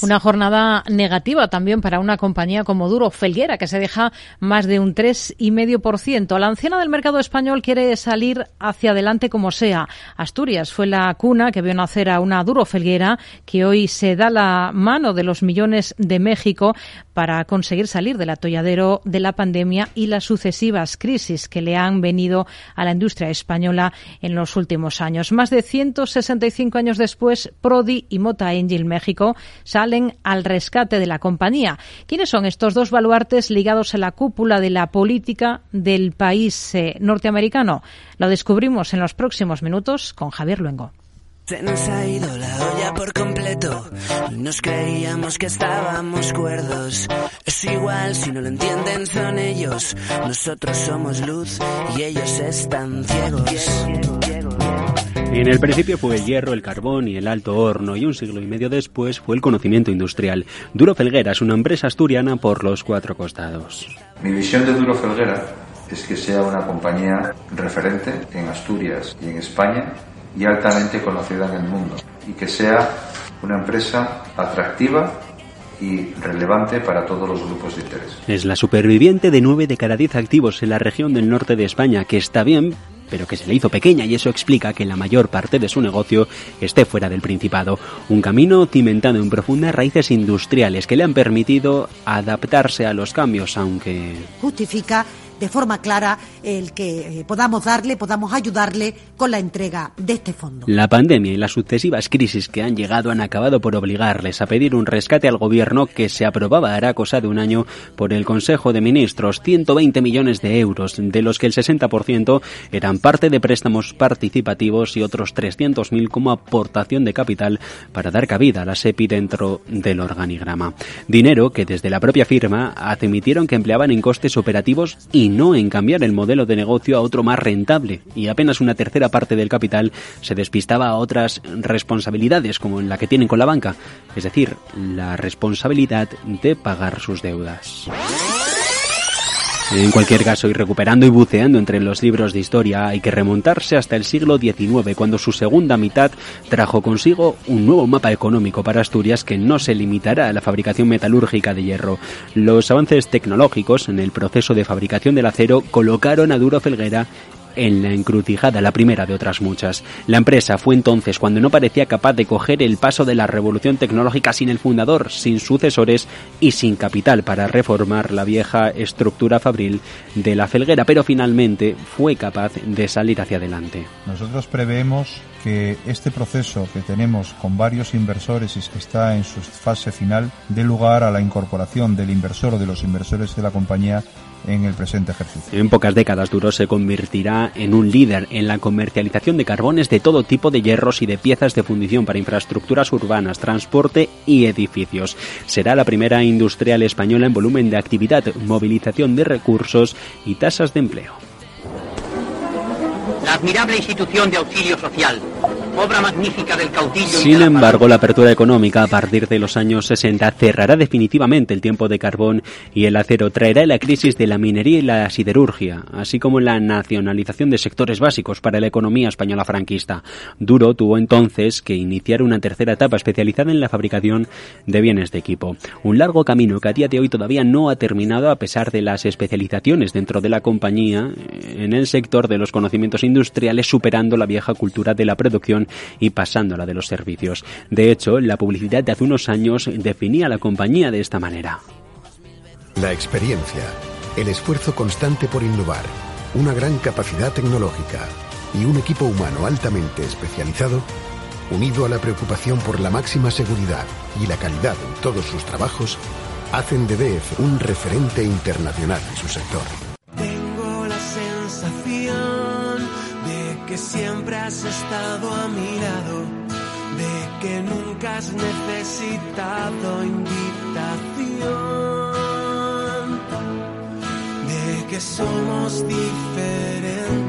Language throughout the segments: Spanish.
Una jornada negativa también para una compañía como Duro Felguera, que se deja más de un 3,5%. La anciana del mercado español quiere salir hacia adelante como sea. Asturias fue la cuna que vio nacer a una Duro Felguera que hoy se da la mano de los millones de México para conseguir salir del atolladero de la pandemia y las sucesivas crisis que le han venido a la industria española en los últimos años. Más de 165 años después, Prodi y Mota Angel México salen al rescate de la compañía. ¿Quiénes son estos dos baluartes ligados a la cúpula de la política del país eh, norteamericano? Lo descubrimos en los próximos minutos con Javier Luengo. Se nos ha ido la olla por completo. Nos creíamos que estábamos cuerdos. Es igual si no lo entienden, son ellos. Nosotros somos luz y ellos están ciegos. En el principio fue el hierro, el carbón y el alto horno, y un siglo y medio después fue el conocimiento industrial. Duro Felguera es una empresa asturiana por los cuatro costados. Mi visión de Duro Felguera es que sea una compañía referente en Asturias y en España y altamente conocida en el mundo y que sea una empresa atractiva y relevante para todos los grupos de interés. Es la superviviente de nueve de cada diez activos en la región del norte de España, que está bien, pero que se le hizo pequeña y eso explica que la mayor parte de su negocio esté fuera del Principado. Un camino cimentado en profundas raíces industriales que le han permitido adaptarse a los cambios, aunque... Justifica de forma clara el que eh, podamos darle, podamos ayudarle con la entrega de este fondo. La pandemia y las sucesivas crisis que han llegado han acabado por obligarles a pedir un rescate al gobierno que se aprobaba hará cosa de un año por el Consejo de Ministros, 120 millones de euros, de los que el 60% eran parte de préstamos participativos y otros 300.000 como aportación de capital para dar cabida a la SEPI dentro del organigrama. Dinero que desde la propia firma admitieron que empleaban en costes operativos y no en cambiar el modelo de negocio a otro más rentable y apenas una tercera parte del capital se despistaba a otras responsabilidades como en la que tienen con la banca, es decir, la responsabilidad de pagar sus deudas. En cualquier caso, y recuperando y buceando entre los libros de historia, hay que remontarse hasta el siglo XIX, cuando su segunda mitad trajo consigo un nuevo mapa económico para Asturias que no se limitará a la fabricación metalúrgica de hierro. Los avances tecnológicos en el proceso de fabricación del acero colocaron a Duro Felguera en la encrucijada, la primera de otras muchas. La empresa fue entonces cuando no parecía capaz de coger el paso de la revolución tecnológica sin el fundador, sin sucesores y sin capital para reformar la vieja estructura fabril de la felguera, pero finalmente fue capaz de salir hacia adelante. Nosotros preveemos que este proceso que tenemos con varios inversores y que está en su fase final dé lugar a la incorporación del inversor o de los inversores de la compañía en el presente ejercicio. En pocas décadas Duro se convertirá en un líder en la comercialización de carbones de todo tipo de hierros y de piezas de fundición para infraestructuras urbanas, transporte y edificios. Será la primera industrial española en volumen de actividad, movilización de recursos y tasas de empleo. La admirable institución de auxilio social obra magnífica del caudillo. Sin embargo, la apertura económica a partir de los años 60 cerrará definitivamente el tiempo de carbón y el acero, traerá la crisis de la minería y la siderurgia, así como la nacionalización de sectores básicos para la economía española franquista. Duro tuvo entonces que iniciar una tercera etapa especializada en la fabricación de bienes de equipo. Un largo camino que a día de hoy todavía no ha terminado a pesar de las especializaciones dentro de la compañía en el sector de los conocimientos industriales, superando la vieja cultura de la producción y pasándola de los servicios. De hecho, la publicidad de hace unos años definía la compañía de esta manera. La experiencia, el esfuerzo constante por innovar, una gran capacidad tecnológica y un equipo humano altamente especializado, unido a la preocupación por la máxima seguridad y la calidad en todos sus trabajos, hacen de DEF un referente internacional en su sector. Que siempre has estado a mi lado, de que nunca has necesitado invitación, de que somos diferentes,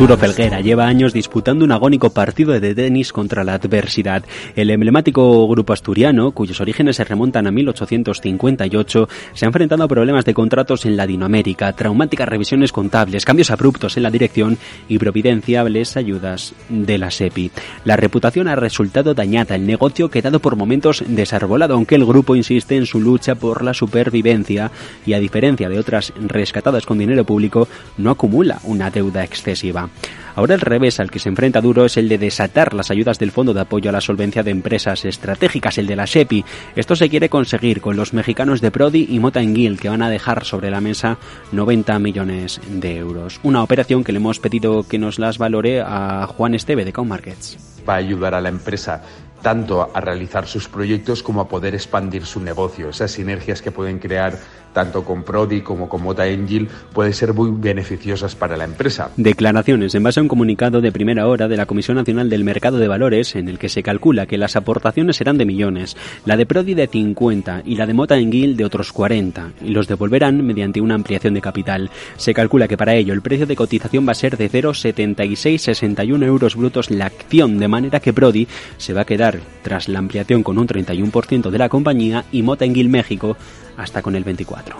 Duro Felguera lleva años disputando un agónico partido de tenis contra la adversidad. El emblemático grupo asturiano, cuyos orígenes se remontan a 1858, se ha enfrentado a problemas de contratos en Latinoamérica, traumáticas revisiones contables, cambios abruptos en la dirección y providenciables ayudas de la SEPI. La reputación ha resultado dañada, el negocio quedado por momentos desarbolado, aunque el grupo insiste en su lucha por la supervivencia y a diferencia de otras rescatadas con dinero público, no acumula una deuda excesiva. Ahora el revés al que se enfrenta Duro es el de desatar las ayudas del Fondo de Apoyo a la Solvencia de Empresas Estratégicas, el de la SEPI. Esto se quiere conseguir con los mexicanos de Prodi y Mota que van a dejar sobre la mesa 90 millones de euros. Una operación que le hemos pedido que nos las valore a Juan Esteve de Markets. Va a ayudar a la empresa tanto a realizar sus proyectos como a poder expandir su negocio. Esas sinergias que pueden crear tanto con Prodi como con Mota Angel, pueden ser muy beneficiosas para la empresa. Declaraciones en base a un comunicado de primera hora de la Comisión Nacional del Mercado de Valores en el que se calcula que las aportaciones serán de millones, la de Prodi de 50 y la de Mota Engil de otros 40, y los devolverán mediante una ampliación de capital. Se calcula que para ello el precio de cotización va a ser de 0,7661 euros brutos la acción, de manera que Prodi se va a quedar tras la ampliación con un 31% de la compañía y Mota Engil México hasta con el 24.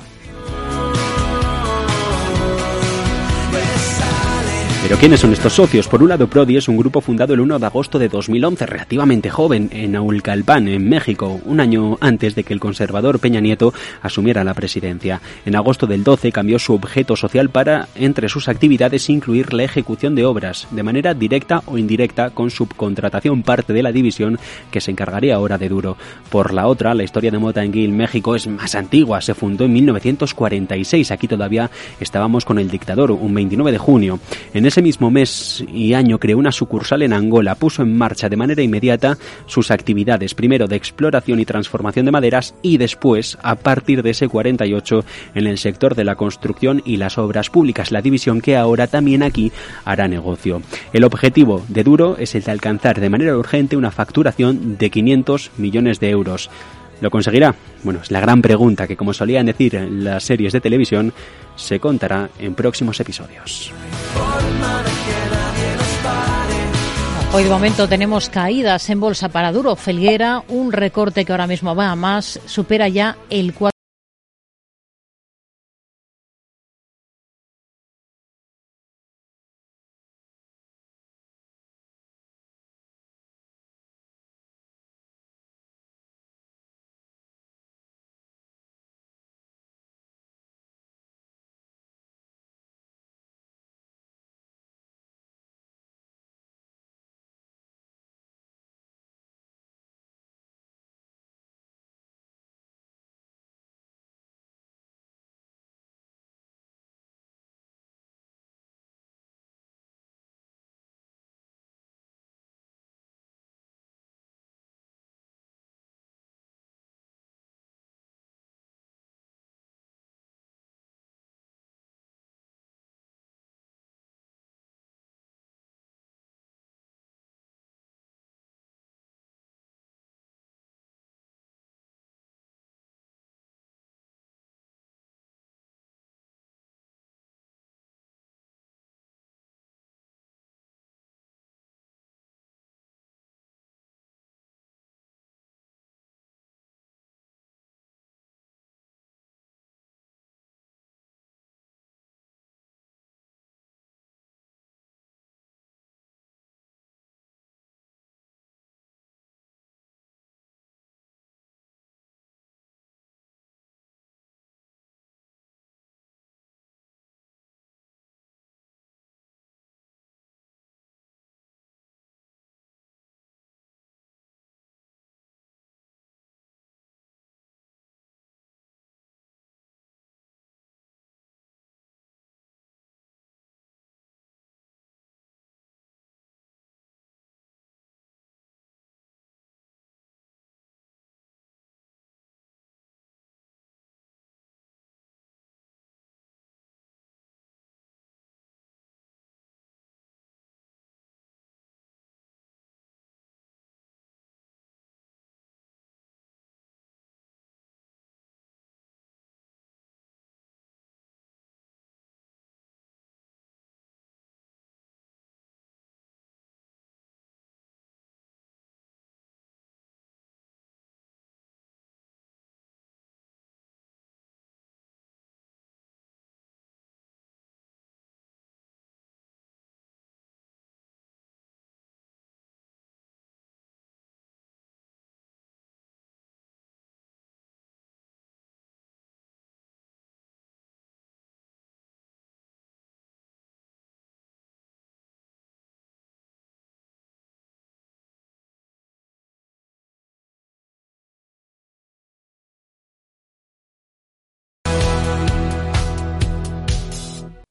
Pero ¿quiénes son estos socios? Por un lado, Prodi es un grupo fundado el 1 de agosto de 2011, relativamente joven, en Aulcalpan, en México, un año antes de que el conservador Peña Nieto asumiera la presidencia. En agosto del 12 cambió su objeto social para, entre sus actividades, incluir la ejecución de obras, de manera directa o indirecta, con subcontratación parte de la división que se encargaría ahora de Duro. Por la otra, la historia de Mota en México, es más antigua, se fundó en 1946. Aquí todavía estábamos con el dictador, un 29 de junio. En ese mismo mes y año creó una sucursal en Angola, puso en marcha de manera inmediata sus actividades, primero de exploración y transformación de maderas y después, a partir de ese 48, en el sector de la construcción y las obras públicas, la división que ahora también aquí hará negocio. El objetivo de Duro es el de alcanzar de manera urgente una facturación de 500 millones de euros. ¿Lo conseguirá? Bueno, es la gran pregunta que, como solían decir en las series de televisión, se contará en próximos episodios. Hoy de momento tenemos caídas en bolsa para Duro Felguera, un recorte que ahora mismo va a más, supera ya el 4.